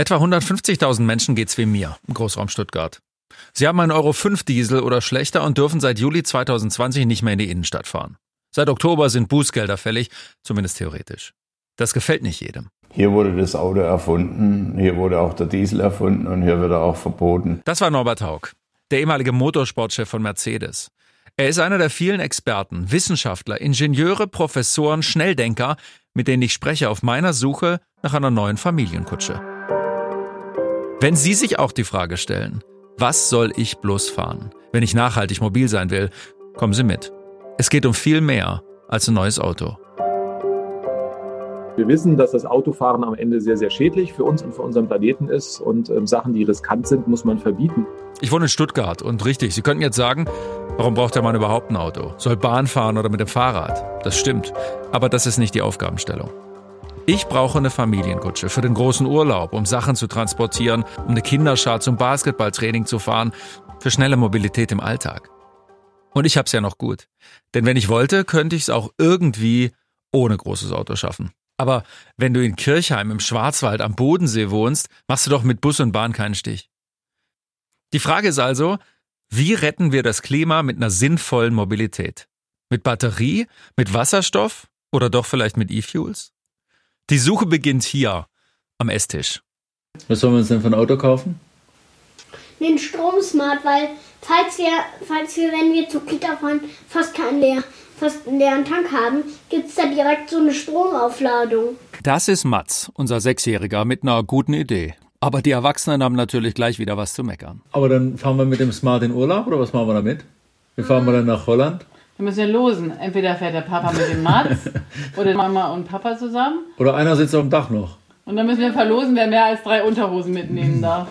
Etwa 150.000 Menschen geht's wie mir im Großraum Stuttgart. Sie haben einen Euro 5 Diesel oder schlechter und dürfen seit Juli 2020 nicht mehr in die Innenstadt fahren. Seit Oktober sind Bußgelder fällig, zumindest theoretisch. Das gefällt nicht jedem. Hier wurde das Auto erfunden, hier wurde auch der Diesel erfunden und hier wird er auch verboten. Das war Norbert Haug, der ehemalige Motorsportchef von Mercedes. Er ist einer der vielen Experten, Wissenschaftler, Ingenieure, Professoren, Schnelldenker, mit denen ich spreche auf meiner Suche nach einer neuen Familienkutsche. Wenn Sie sich auch die Frage stellen, was soll ich bloß fahren, wenn ich nachhaltig mobil sein will, kommen Sie mit. Es geht um viel mehr als ein neues Auto. Wir wissen, dass das Autofahren am Ende sehr, sehr schädlich für uns und für unseren Planeten ist und ähm, Sachen, die riskant sind, muss man verbieten. Ich wohne in Stuttgart und richtig, Sie könnten jetzt sagen, warum braucht der Mann überhaupt ein Auto? Soll Bahn fahren oder mit dem Fahrrad? Das stimmt, aber das ist nicht die Aufgabenstellung. Ich brauche eine Familienkutsche für den großen Urlaub, um Sachen zu transportieren, um eine Kinderschar zum Basketballtraining zu fahren, für schnelle Mobilität im Alltag. Und ich hab's ja noch gut. Denn wenn ich wollte, könnte ich es auch irgendwie ohne großes Auto schaffen. Aber wenn du in Kirchheim im Schwarzwald am Bodensee wohnst, machst du doch mit Bus und Bahn keinen Stich. Die Frage ist also, wie retten wir das Klima mit einer sinnvollen Mobilität? Mit Batterie, mit Wasserstoff oder doch vielleicht mit E-Fuels? Die Suche beginnt hier am Esstisch. Was sollen wir uns denn für ein Auto kaufen? Den Stromsmart, weil falls wir, falls wir, wenn wir zur Kita fahren, fast keinen, leer, fast einen leeren Tank haben, gibt es da direkt so eine Stromaufladung. Das ist Mats, unser Sechsjähriger, mit einer guten Idee. Aber die Erwachsenen haben natürlich gleich wieder was zu meckern. Aber dann fahren wir mit dem Smart in Urlaub oder was machen wir damit? Wie fahren wir dann nach Holland? Wir müssen ja losen. Entweder fährt der Papa mit dem Mats oder Mama und Papa zusammen. Oder einer sitzt auf dem Dach noch. Und dann müssen wir verlosen, wer mehr als drei Unterhosen mitnehmen darf.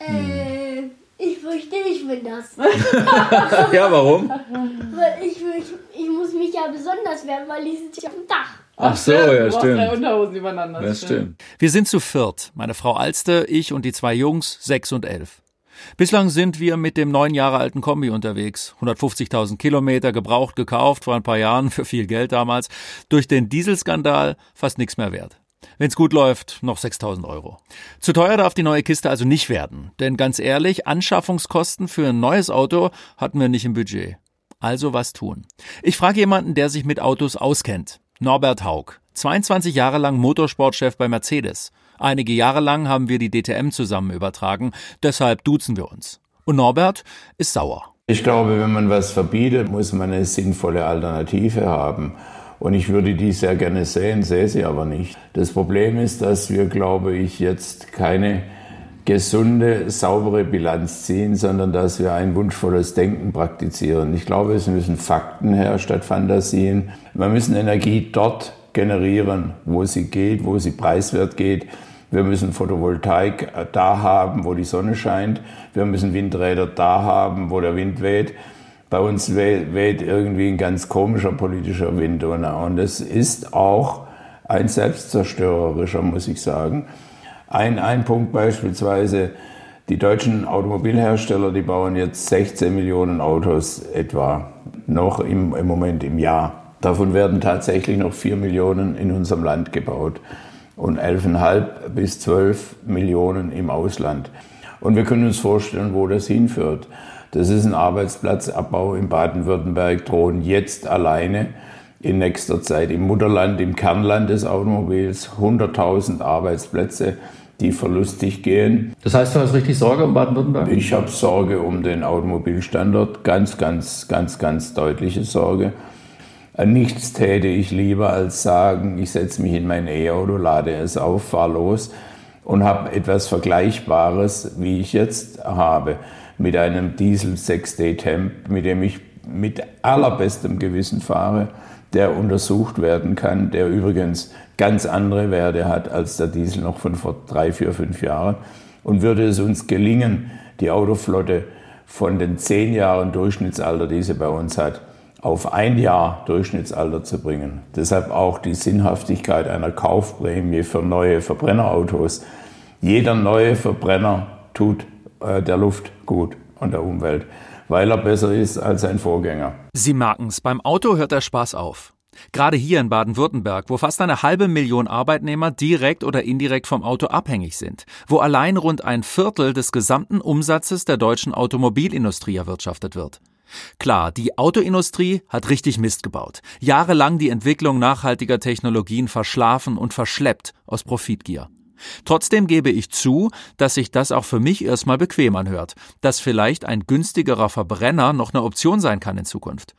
Äh, ich fürchte, ich will das. ja, warum? weil ich, ich, ich muss mich ja besonders werden, weil ich sitze auf dem Dach. Ach so, ja, du brauchst drei stimmt. Unterhosen übereinander. Das stimmt. Wir sind zu viert. Meine Frau Alste, ich und die zwei Jungs, sechs und elf. Bislang sind wir mit dem neun Jahre alten Kombi unterwegs. 150.000 Kilometer gebraucht, gekauft, vor ein paar Jahren, für viel Geld damals. Durch den Dieselskandal fast nichts mehr wert. Wenn's gut läuft, noch 6.000 Euro. Zu teuer darf die neue Kiste also nicht werden. Denn ganz ehrlich, Anschaffungskosten für ein neues Auto hatten wir nicht im Budget. Also was tun? Ich frage jemanden, der sich mit Autos auskennt. Norbert Haug. 22 Jahre lang Motorsportchef bei Mercedes. Einige Jahre lang haben wir die DTM zusammen übertragen, deshalb duzen wir uns. Und Norbert ist sauer. Ich glaube, wenn man was verbietet, muss man eine sinnvolle Alternative haben. Und ich würde die sehr gerne sehen, sehe sie aber nicht. Das Problem ist, dass wir, glaube ich, jetzt keine gesunde, saubere Bilanz ziehen, sondern dass wir ein wunschvolles Denken praktizieren. Ich glaube, es müssen Fakten her statt Fantasien. Wir müssen Energie dort generieren, wo sie geht, wo sie preiswert geht. Wir müssen Photovoltaik da haben, wo die Sonne scheint. Wir müssen Windräder da haben, wo der Wind weht. Bei uns weht irgendwie ein ganz komischer politischer Wind. Und es ist auch ein selbstzerstörerischer, muss ich sagen. Ein, ein Punkt beispielsweise, die deutschen Automobilhersteller, die bauen jetzt 16 Millionen Autos etwa noch im, im Moment im Jahr. Davon werden tatsächlich noch 4 Millionen in unserem Land gebaut und 11,5 bis 12 Millionen im Ausland. Und wir können uns vorstellen, wo das hinführt. Das ist ein Arbeitsplatzabbau in Baden-Württemberg, drohen jetzt alleine in nächster Zeit im Mutterland, im Kernland des Automobils 100.000 Arbeitsplätze, die verlustig gehen. Das heißt, du hast richtig Sorge um Baden-Württemberg? Ich habe Sorge um den Automobilstandort, ganz, ganz, ganz, ganz deutliche Sorge. Nichts täte ich lieber als sagen, ich setze mich in mein E-Auto, lade es auf, fahre los und habe etwas Vergleichbares, wie ich jetzt habe, mit einem Diesel 6D Temp, mit dem ich mit allerbestem Gewissen fahre, der untersucht werden kann, der übrigens ganz andere Werte hat als der Diesel noch von vor drei, vier, fünf Jahren. Und würde es uns gelingen, die Autoflotte von den zehn Jahren Durchschnittsalter, die sie bei uns hat, auf ein Jahr Durchschnittsalter zu bringen. Deshalb auch die Sinnhaftigkeit einer Kaufprämie für neue Verbrennerautos. Jeder neue Verbrenner tut äh, der Luft gut und der Umwelt, weil er besser ist als sein Vorgänger. Sie merken's, beim Auto hört der Spaß auf. Gerade hier in Baden-Württemberg, wo fast eine halbe Million Arbeitnehmer direkt oder indirekt vom Auto abhängig sind, wo allein rund ein Viertel des gesamten Umsatzes der deutschen Automobilindustrie erwirtschaftet wird. Klar, die Autoindustrie hat richtig Mist gebaut, jahrelang die Entwicklung nachhaltiger Technologien verschlafen und verschleppt aus Profitgier. Trotzdem gebe ich zu, dass sich das auch für mich erstmal bequem anhört, dass vielleicht ein günstigerer Verbrenner noch eine Option sein kann in Zukunft.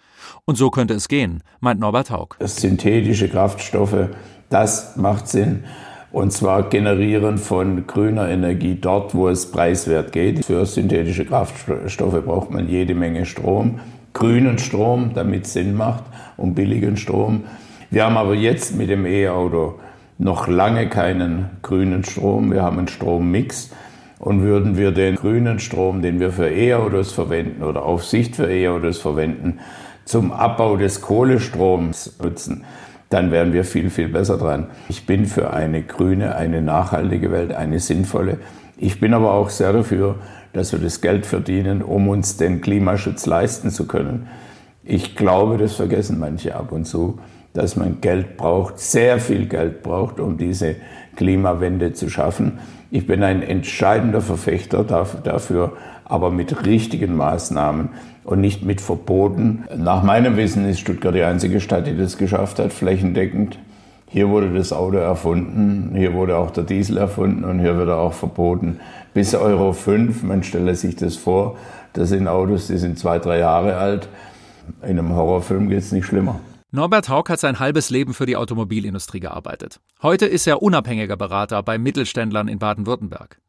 Und so könnte es gehen, meint Norbert Haug. Synthetische Kraftstoffe, das macht Sinn. Und zwar generieren von grüner Energie dort, wo es preiswert geht. Für synthetische Kraftstoffe braucht man jede Menge Strom. Grünen Strom, damit es Sinn macht, und billigen Strom. Wir haben aber jetzt mit dem E-Auto noch lange keinen grünen Strom. Wir haben einen Strommix. Und würden wir den grünen Strom, den wir für E-Autos verwenden oder auf Sicht für E-Autos verwenden, zum Abbau des Kohlestroms nutzen, dann wären wir viel, viel besser dran. Ich bin für eine grüne, eine nachhaltige Welt, eine sinnvolle. Ich bin aber auch sehr dafür, dass wir das Geld verdienen, um uns den Klimaschutz leisten zu können. Ich glaube, das vergessen manche ab und zu, dass man Geld braucht, sehr viel Geld braucht, um diese Klimawende zu schaffen. Ich bin ein entscheidender Verfechter dafür, aber mit richtigen Maßnahmen und nicht mit Verboten. Nach meinem Wissen ist Stuttgart die einzige Stadt, die das geschafft hat, flächendeckend. Hier wurde das Auto erfunden, hier wurde auch der Diesel erfunden und hier wird er auch verboten. Bis Euro 5, man stelle sich das vor, das sind Autos, die sind zwei, drei Jahre alt. In einem Horrorfilm geht es nicht schlimmer. Norbert Haug hat sein halbes Leben für die Automobilindustrie gearbeitet. Heute ist er unabhängiger Berater bei Mittelständlern in Baden-Württemberg.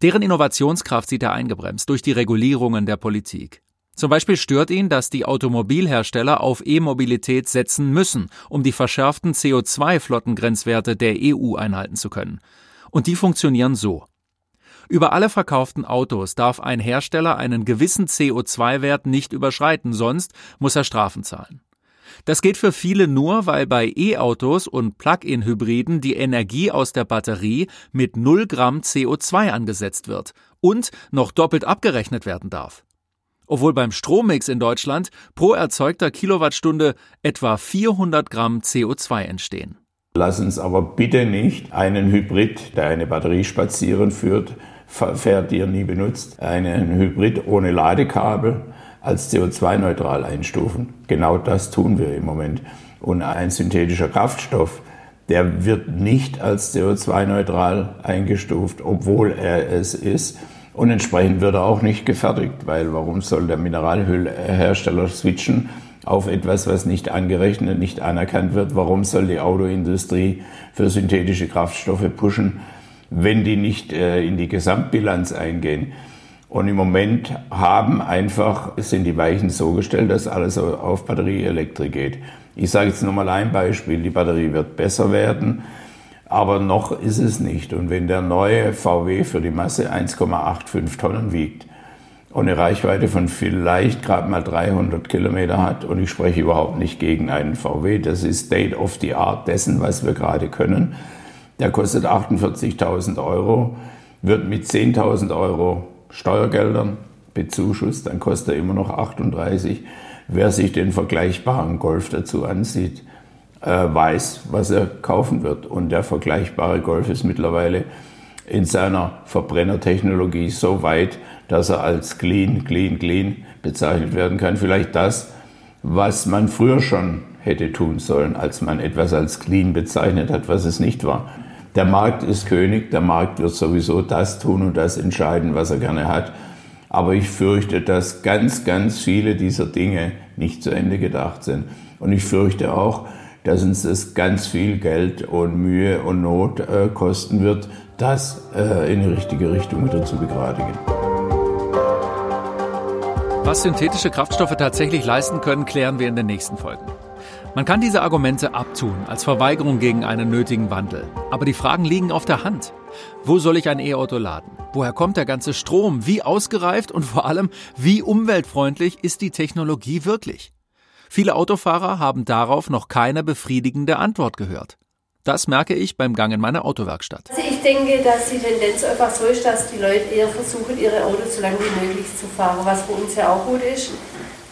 Deren Innovationskraft sieht er eingebremst durch die Regulierungen der Politik. Zum Beispiel stört ihn, dass die Automobilhersteller auf E-Mobilität setzen müssen, um die verschärften CO2-Flottengrenzwerte der EU einhalten zu können. Und die funktionieren so. Über alle verkauften Autos darf ein Hersteller einen gewissen CO2-Wert nicht überschreiten, sonst muss er Strafen zahlen. Das geht für viele nur, weil bei E-Autos und Plug-in-Hybriden die Energie aus der Batterie mit 0 Gramm CO2 angesetzt wird und noch doppelt abgerechnet werden darf obwohl beim Strommix in Deutschland pro erzeugter Kilowattstunde etwa 400 Gramm CO2 entstehen. Lass uns aber bitte nicht einen Hybrid, der eine Batterie spazieren führt, fährt, die er nie benutzt, einen Hybrid ohne Ladekabel als CO2-neutral einstufen. Genau das tun wir im Moment. Und ein synthetischer Kraftstoff, der wird nicht als CO2-neutral eingestuft, obwohl er es ist. Und entsprechend wird er auch nicht gefertigt, weil warum soll der Mineralölhersteller switchen auf etwas, was nicht angerechnet, nicht anerkannt wird? Warum soll die Autoindustrie für synthetische Kraftstoffe pushen, wenn die nicht äh, in die Gesamtbilanz eingehen? Und im Moment haben einfach, sind die Weichen so gestellt, dass alles auf Batterieelektrik geht. Ich sage jetzt nur mal ein Beispiel. Die Batterie wird besser werden aber noch ist es nicht. Und wenn der neue VW für die Masse 1,85 Tonnen wiegt und eine Reichweite von vielleicht gerade mal 300 Kilometer hat, und ich spreche überhaupt nicht gegen einen VW, das ist State of the Art dessen, was wir gerade können, der kostet 48.000 Euro, wird mit 10.000 Euro Steuergeldern bezuschusst, dann kostet er immer noch 38. Wer sich den vergleichbaren Golf dazu ansieht, äh, weiß, was er kaufen wird. Und der vergleichbare Golf ist mittlerweile in seiner Verbrennertechnologie so weit, dass er als clean, clean, clean bezeichnet werden kann. Vielleicht das, was man früher schon hätte tun sollen, als man etwas als clean bezeichnet hat, was es nicht war. Der Markt ist König, der Markt wird sowieso das tun und das entscheiden, was er gerne hat. Aber ich fürchte, dass ganz, ganz viele dieser Dinge nicht zu Ende gedacht sind. Und ich fürchte auch, dass uns das ganz viel Geld und Mühe und Not äh, kosten wird, das äh, in die richtige Richtung wieder zu begradigen. Was synthetische Kraftstoffe tatsächlich leisten können, klären wir in den nächsten Folgen. Man kann diese Argumente abtun als Verweigerung gegen einen nötigen Wandel. Aber die Fragen liegen auf der Hand. Wo soll ich ein E-Auto laden? Woher kommt der ganze Strom? Wie ausgereift und vor allem, wie umweltfreundlich ist die Technologie wirklich? Viele Autofahrer haben darauf noch keine befriedigende Antwort gehört. Das merke ich beim Gang in meine Autowerkstatt. Also ich denke, dass die Tendenz einfach so ist, dass die Leute eher versuchen, ihre Autos so lange wie möglich zu fahren, was für uns ja auch gut ist.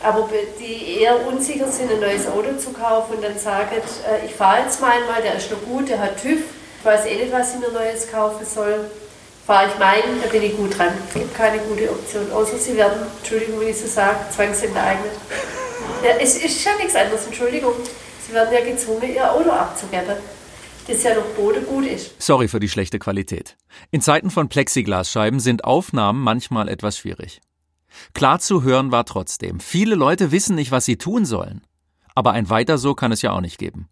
Aber die eher unsicher sind, ein neues Auto zu kaufen und dann sagen, äh, ich fahre jetzt mal einmal, der ist noch gut, der hat TÜV, ich weiß eh nicht, was ich mir Neues kaufen soll. Fahre ich meinen, da bin ich gut dran. Es gibt keine gute Option, außer sie werden, Entschuldigung, wenn ich so sage, zwangsenteignet. Ja, es ist ja nichts anderes, Entschuldigung. Sie werden ja gezwungen, ihr Auto abzugeben das ja noch Bode gut ist. Sorry für die schlechte Qualität. In Zeiten von Plexiglasscheiben sind Aufnahmen manchmal etwas schwierig. Klar zu hören war trotzdem. Viele Leute wissen nicht, was sie tun sollen. Aber ein weiter so kann es ja auch nicht geben.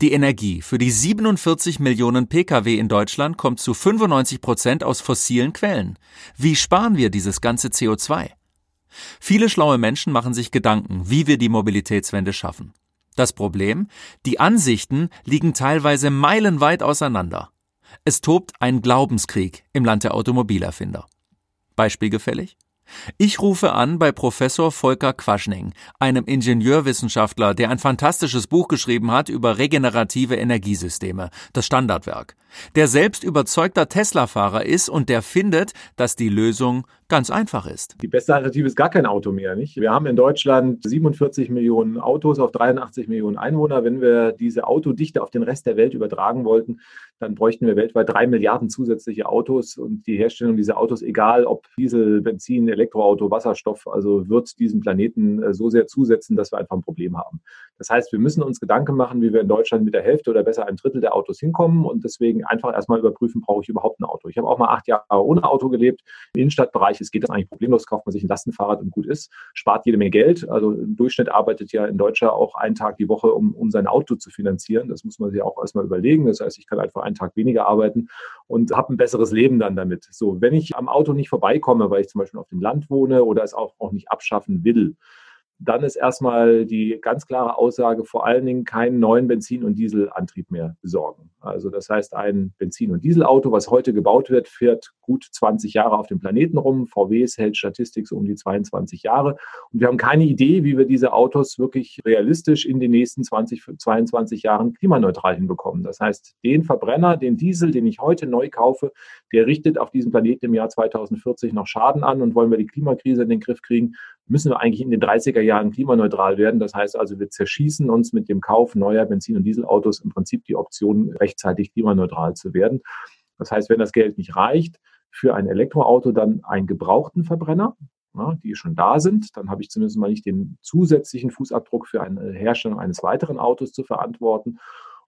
Die Energie für die 47 Millionen Pkw in Deutschland kommt zu 95 Prozent aus fossilen Quellen. Wie sparen wir dieses ganze CO2? Viele schlaue Menschen machen sich Gedanken, wie wir die Mobilitätswende schaffen. Das Problem? Die Ansichten liegen teilweise meilenweit auseinander. Es tobt ein Glaubenskrieg im Land der Automobilerfinder. Beispielgefällig? Ich rufe an bei Professor Volker Quaschning, einem Ingenieurwissenschaftler, der ein fantastisches Buch geschrieben hat über regenerative Energiesysteme, das Standardwerk, der selbst überzeugter Tesla-Fahrer ist und der findet, dass die Lösung ganz einfach ist. Die beste Alternative ist gar kein Auto mehr, nicht? Wir haben in Deutschland 47 Millionen Autos auf 83 Millionen Einwohner. Wenn wir diese Autodichte auf den Rest der Welt übertragen wollten, dann bräuchten wir weltweit drei Milliarden zusätzliche Autos und die Herstellung dieser Autos, egal ob Diesel, Benzin, Elektroauto, Wasserstoff, also wird diesem Planeten äh, so sehr zusetzen, dass wir einfach ein Problem haben. Das heißt, wir müssen uns Gedanken machen, wie wir in Deutschland mit der Hälfte oder besser ein Drittel der Autos hinkommen und deswegen einfach erstmal überprüfen, brauche ich überhaupt ein Auto. Ich habe auch mal acht Jahre ohne Auto gelebt. Im Innenstadtbereich es geht das eigentlich problemlos, kauft man sich ein Lastenfahrrad und gut ist, spart jede Menge Geld. Also im Durchschnitt arbeitet ja ein Deutscher auch einen Tag die Woche, um, um sein Auto zu finanzieren. Das muss man sich auch erstmal überlegen. Das heißt, ich kann einfach einen Tag weniger arbeiten und habe ein besseres Leben dann damit. So, wenn ich am Auto nicht vorbeikomme, weil ich zum Beispiel auf dem Land wohne oder es auch, auch nicht abschaffen will, dann ist erstmal die ganz klare Aussage, vor allen Dingen keinen neuen Benzin- und Dieselantrieb mehr besorgen. Also das heißt, ein Benzin- und Dieselauto, was heute gebaut wird, fährt gut 20 Jahre auf dem Planeten rum. VWs hält Statistik so um die 22 Jahre. Und wir haben keine Idee, wie wir diese Autos wirklich realistisch in den nächsten 20, 22 Jahren klimaneutral hinbekommen. Das heißt, den Verbrenner, den Diesel, den ich heute neu kaufe, der richtet auf diesem Planeten im Jahr 2040 noch Schaden an. Und wollen wir die Klimakrise in den Griff kriegen, müssen wir eigentlich in den 30er Jahren klimaneutral werden. Das heißt also, wir zerschießen uns mit dem Kauf neuer Benzin- und Dieselautos im Prinzip die Option, rechtzeitig klimaneutral zu werden. Das heißt, wenn das Geld nicht reicht, für ein Elektroauto dann einen gebrauchten Verbrenner, die schon da sind, dann habe ich zumindest mal nicht den zusätzlichen Fußabdruck für eine Herstellung eines weiteren Autos zu verantworten.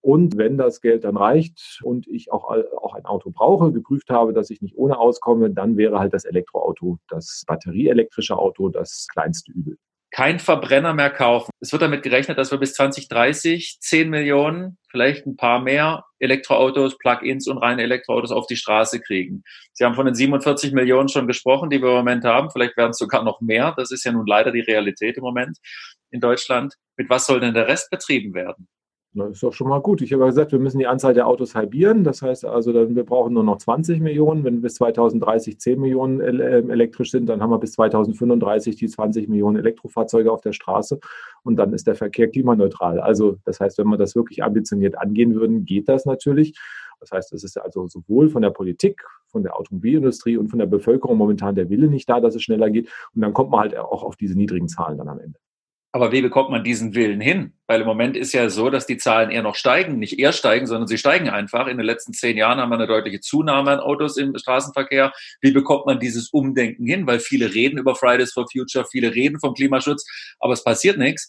Und wenn das Geld dann reicht und ich auch, auch ein Auto brauche, geprüft habe, dass ich nicht ohne auskomme, dann wäre halt das Elektroauto, das batterieelektrische Auto das kleinste Übel. Kein Verbrenner mehr kaufen. Es wird damit gerechnet, dass wir bis 2030 10 Millionen, vielleicht ein paar mehr Elektroautos, Plug-ins und reine Elektroautos auf die Straße kriegen. Sie haben von den 47 Millionen schon gesprochen, die wir im Moment haben. Vielleicht werden es sogar noch mehr. Das ist ja nun leider die Realität im Moment in Deutschland. Mit was soll denn der Rest betrieben werden? Das ist doch schon mal gut. Ich habe gesagt, wir müssen die Anzahl der Autos halbieren. Das heißt also, wir brauchen nur noch 20 Millionen. Wenn bis 2030 10 Millionen ähm, elektrisch sind, dann haben wir bis 2035 die 20 Millionen Elektrofahrzeuge auf der Straße und dann ist der Verkehr klimaneutral. Also das heißt, wenn wir das wirklich ambitioniert angehen würden, geht das natürlich. Das heißt, es ist also sowohl von der Politik, von der Automobilindustrie und von der Bevölkerung momentan der Wille nicht da, dass es schneller geht. Und dann kommt man halt auch auf diese niedrigen Zahlen dann am Ende. Aber wie bekommt man diesen Willen hin? Weil im Moment ist ja so, dass die Zahlen eher noch steigen, nicht eher steigen, sondern sie steigen einfach. In den letzten zehn Jahren haben wir eine deutliche Zunahme an Autos im Straßenverkehr. Wie bekommt man dieses Umdenken hin? Weil viele reden über Fridays for Future, viele reden vom Klimaschutz, aber es passiert nichts.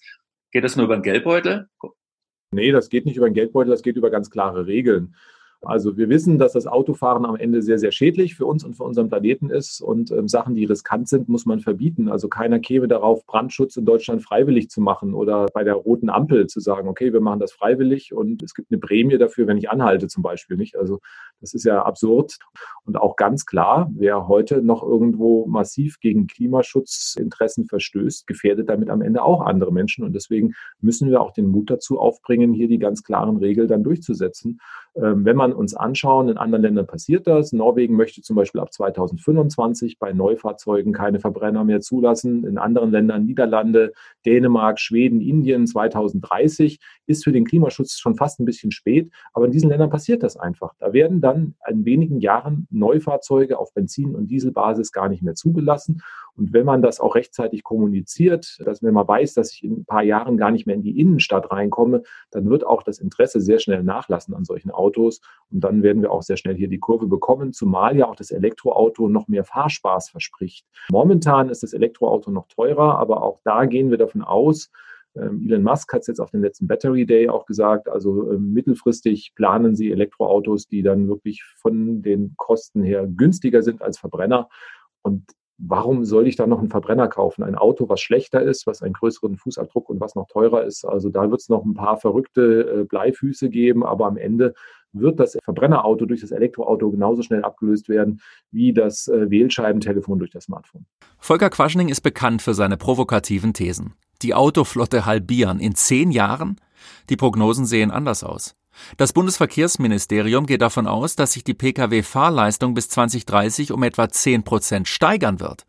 Geht das nur über den Geldbeutel? Nee, das geht nicht über den Geldbeutel, das geht über ganz klare Regeln. Also wir wissen, dass das Autofahren am Ende sehr, sehr schädlich für uns und für unseren Planeten ist. Und ähm, Sachen, die riskant sind, muss man verbieten. Also keiner käme darauf, Brandschutz in Deutschland freiwillig zu machen oder bei der roten Ampel zu sagen, okay, wir machen das freiwillig und es gibt eine Prämie dafür, wenn ich anhalte zum Beispiel. Nicht? Also das ist ja absurd. Und auch ganz klar, wer heute noch irgendwo massiv gegen Klimaschutzinteressen verstößt, gefährdet damit am Ende auch andere Menschen. Und deswegen müssen wir auch den Mut dazu aufbringen, hier die ganz klaren Regeln dann durchzusetzen. Ähm, wenn man uns anschauen, in anderen Ländern passiert das. Norwegen möchte zum Beispiel ab 2025 bei Neufahrzeugen keine Verbrenner mehr zulassen. In anderen Ländern, Niederlande, Dänemark, Schweden, Indien 2030 ist für den Klimaschutz schon fast ein bisschen spät. Aber in diesen Ländern passiert das einfach. Da werden dann in wenigen Jahren Neufahrzeuge auf Benzin- und Dieselbasis gar nicht mehr zugelassen. Und wenn man das auch rechtzeitig kommuniziert, dass wenn man weiß, dass ich in ein paar Jahren gar nicht mehr in die Innenstadt reinkomme, dann wird auch das Interesse sehr schnell nachlassen an solchen Autos. Und dann werden wir auch sehr schnell hier die Kurve bekommen, zumal ja auch das Elektroauto noch mehr Fahrspaß verspricht. Momentan ist das Elektroauto noch teurer, aber auch da gehen wir davon aus, ähm, Elon Musk hat es jetzt auf dem letzten Battery Day auch gesagt, also ähm, mittelfristig planen sie Elektroautos, die dann wirklich von den Kosten her günstiger sind als Verbrenner. Und warum soll ich dann noch einen Verbrenner kaufen? Ein Auto, was schlechter ist, was einen größeren Fußabdruck und was noch teurer ist. Also da wird es noch ein paar verrückte äh, Bleifüße geben, aber am Ende wird das Verbrennerauto durch das Elektroauto genauso schnell abgelöst werden wie das äh, Wählscheibentelefon durch das Smartphone. Volker Quaschning ist bekannt für seine provokativen Thesen. Die Autoflotte halbieren in zehn Jahren? Die Prognosen sehen anders aus. Das Bundesverkehrsministerium geht davon aus, dass sich die Pkw-Fahrleistung bis 2030 um etwa 10 Prozent steigern wird.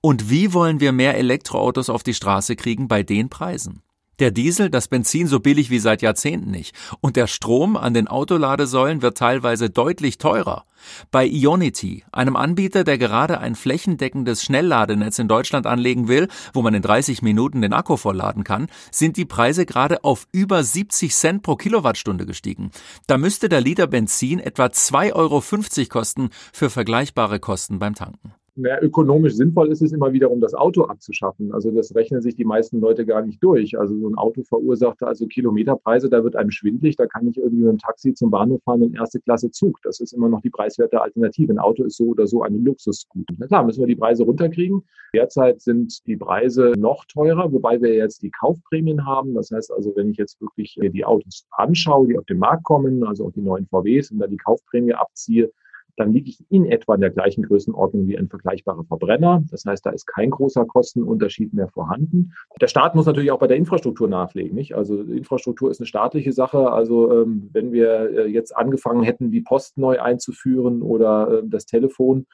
Und wie wollen wir mehr Elektroautos auf die Straße kriegen bei den Preisen? Der Diesel, das Benzin so billig wie seit Jahrzehnten nicht. Und der Strom an den Autoladesäulen wird teilweise deutlich teurer. Bei Ionity, einem Anbieter, der gerade ein flächendeckendes Schnellladenetz in Deutschland anlegen will, wo man in 30 Minuten den Akku vollladen kann, sind die Preise gerade auf über 70 Cent pro Kilowattstunde gestiegen. Da müsste der Liter Benzin etwa 2,50 Euro kosten für vergleichbare Kosten beim Tanken na, ökonomisch sinnvoll ist es immer wiederum, das Auto abzuschaffen. Also das rechnen sich die meisten Leute gar nicht durch. Also so ein Auto verursacht also Kilometerpreise, da wird einem schwindlig, da kann ich irgendwie mit einem Taxi zum Bahnhof fahren und erste Klasse Zug. Das ist immer noch die preiswerte Alternative. Ein Auto ist so oder so ein Luxusgut. Na klar, müssen wir die Preise runterkriegen. Derzeit sind die Preise noch teurer, wobei wir jetzt die Kaufprämien haben. Das heißt also, wenn ich jetzt wirklich die Autos anschaue, die auf den Markt kommen, also auch die neuen VWs und da die Kaufprämie abziehe, dann liege ich in etwa in der gleichen Größenordnung wie ein vergleichbarer Verbrenner. Das heißt, da ist kein großer Kostenunterschied mehr vorhanden. Der Staat muss natürlich auch bei der Infrastruktur nachlegen. Nicht? Also Infrastruktur ist eine staatliche Sache. Also ähm, wenn wir äh, jetzt angefangen hätten, die Post neu einzuführen oder äh, das Telefon,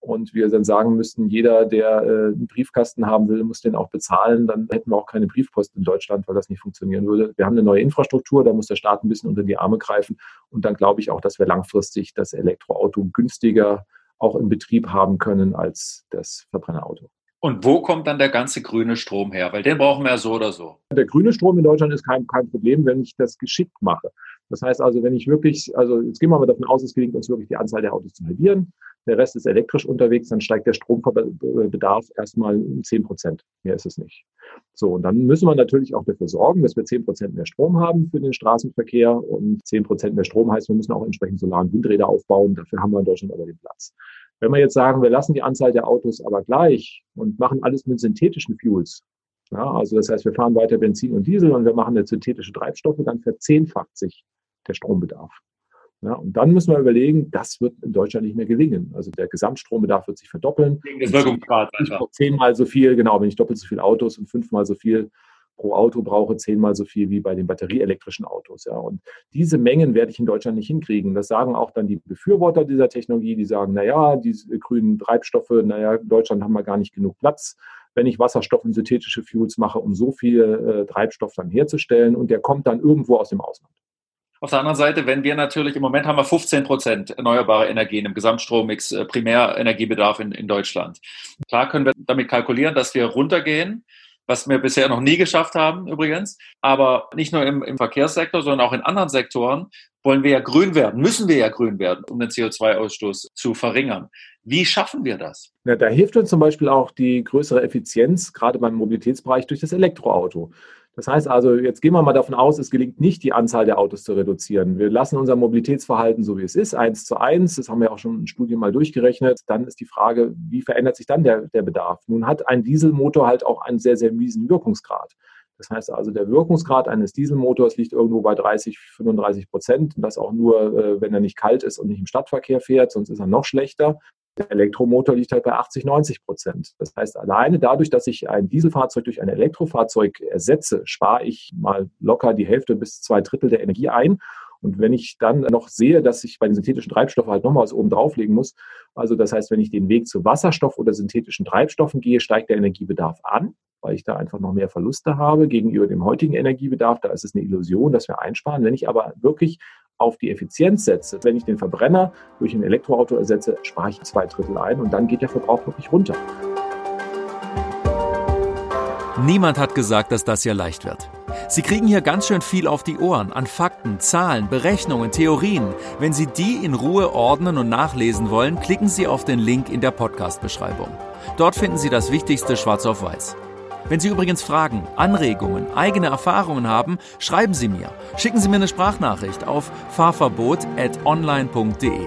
und wir dann sagen müssten, jeder, der äh, einen Briefkasten haben will, muss den auch bezahlen, dann hätten wir auch keine Briefpost in Deutschland, weil das nicht funktionieren würde. Wir haben eine neue Infrastruktur, da muss der Staat ein bisschen unter die Arme greifen und dann glaube ich auch, dass wir langfristig das Elektroauto günstiger auch im Betrieb haben können als das Verbrennerauto. Und wo kommt dann der ganze grüne Strom her? Weil den brauchen wir ja so oder so. Der grüne Strom in Deutschland ist kein, kein Problem, wenn ich das geschickt mache. Das heißt also, wenn ich wirklich, also jetzt gehen wir mal davon aus, es gelingt uns wirklich die Anzahl der Autos zu halbieren der Rest ist elektrisch unterwegs, dann steigt der Strombedarf erstmal um 10 Prozent. Mehr ist es nicht. So, und dann müssen wir natürlich auch dafür sorgen, dass wir 10 Prozent mehr Strom haben für den Straßenverkehr. Und 10 Prozent mehr Strom heißt, wir müssen auch entsprechend Solar- und Windräder aufbauen. Dafür haben wir in Deutschland aber den Platz. Wenn wir jetzt sagen, wir lassen die Anzahl der Autos aber gleich und machen alles mit synthetischen Fuels, ja, also das heißt, wir fahren weiter Benzin und Diesel und wir machen jetzt synthetische Treibstoffe, dann verzehnfacht sich der Strombedarf. Ja, und dann müssen wir überlegen, das wird in Deutschland nicht mehr gelingen. Also der Gesamtstrombedarf wird sich verdoppeln. Wirkungsgrad. Zehnmal so viel, genau, wenn ich doppelt so viele Autos und fünfmal so viel pro Auto brauche, zehnmal so viel wie bei den batterieelektrischen Autos. Ja. Und diese Mengen werde ich in Deutschland nicht hinkriegen. Das sagen auch dann die Befürworter dieser Technologie, die sagen, naja, diese grünen Treibstoffe, naja, in Deutschland haben wir gar nicht genug Platz wenn ich Wasserstoff und synthetische Fuels mache, um so viel äh, Treibstoff dann herzustellen und der kommt dann irgendwo aus dem Ausland. Auf der anderen Seite, wenn wir natürlich, im Moment haben wir 15 Prozent erneuerbare Energien im Gesamtstrommix, äh, Primärenergiebedarf in, in Deutschland. Klar können wir damit kalkulieren, dass wir runtergehen, was wir bisher noch nie geschafft haben übrigens. Aber nicht nur im, im Verkehrssektor, sondern auch in anderen Sektoren wollen wir ja grün werden, müssen wir ja grün werden, um den CO2-Ausstoß zu verringern. Wie schaffen wir das? Ja, da hilft uns zum Beispiel auch die größere Effizienz, gerade beim Mobilitätsbereich, durch das Elektroauto. Das heißt also, jetzt gehen wir mal davon aus, es gelingt nicht, die Anzahl der Autos zu reduzieren. Wir lassen unser Mobilitätsverhalten so, wie es ist, eins zu eins. Das haben wir auch schon in Studien mal durchgerechnet. Dann ist die Frage, wie verändert sich dann der, der Bedarf? Nun hat ein Dieselmotor halt auch einen sehr, sehr miesen Wirkungsgrad. Das heißt also, der Wirkungsgrad eines Dieselmotors liegt irgendwo bei 30, 35 Prozent. Und das auch nur, äh, wenn er nicht kalt ist und nicht im Stadtverkehr fährt, sonst ist er noch schlechter. Der Elektromotor liegt halt bei 80, 90 Prozent. Das heißt, alleine dadurch, dass ich ein Dieselfahrzeug durch ein Elektrofahrzeug ersetze, spare ich mal locker die Hälfte bis zwei Drittel der Energie ein. Und wenn ich dann noch sehe, dass ich bei den synthetischen Treibstoffen halt nochmal was oben drauflegen muss, also das heißt, wenn ich den Weg zu Wasserstoff oder synthetischen Treibstoffen gehe, steigt der Energiebedarf an, weil ich da einfach noch mehr Verluste habe gegenüber dem heutigen Energiebedarf. Da ist es eine Illusion, dass wir einsparen. Wenn ich aber wirklich auf die Effizienz setze, wenn ich den Verbrenner durch ein Elektroauto ersetze, spare ich zwei Drittel ein und dann geht der Verbrauch wirklich runter. Niemand hat gesagt, dass das hier leicht wird. Sie kriegen hier ganz schön viel auf die Ohren an Fakten, Zahlen, Berechnungen, Theorien. Wenn Sie die in Ruhe ordnen und nachlesen wollen, klicken Sie auf den Link in der Podcast-Beschreibung. Dort finden Sie das Wichtigste schwarz auf weiß. Wenn Sie übrigens Fragen, Anregungen, eigene Erfahrungen haben, schreiben Sie mir. Schicken Sie mir eine Sprachnachricht auf fahrverbot.online.de.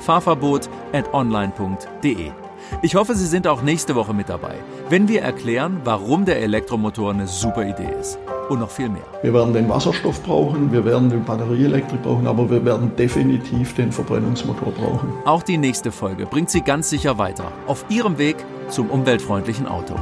Fahrverbot.online.de. Ich hoffe, Sie sind auch nächste Woche mit dabei, wenn wir erklären, warum der Elektromotor eine super Idee ist. Und noch viel mehr. Wir werden den Wasserstoff brauchen, wir werden den Batterieelektrik brauchen, aber wir werden definitiv den Verbrennungsmotor brauchen. Auch die nächste Folge bringt Sie ganz sicher weiter auf Ihrem Weg zum umweltfreundlichen Auto.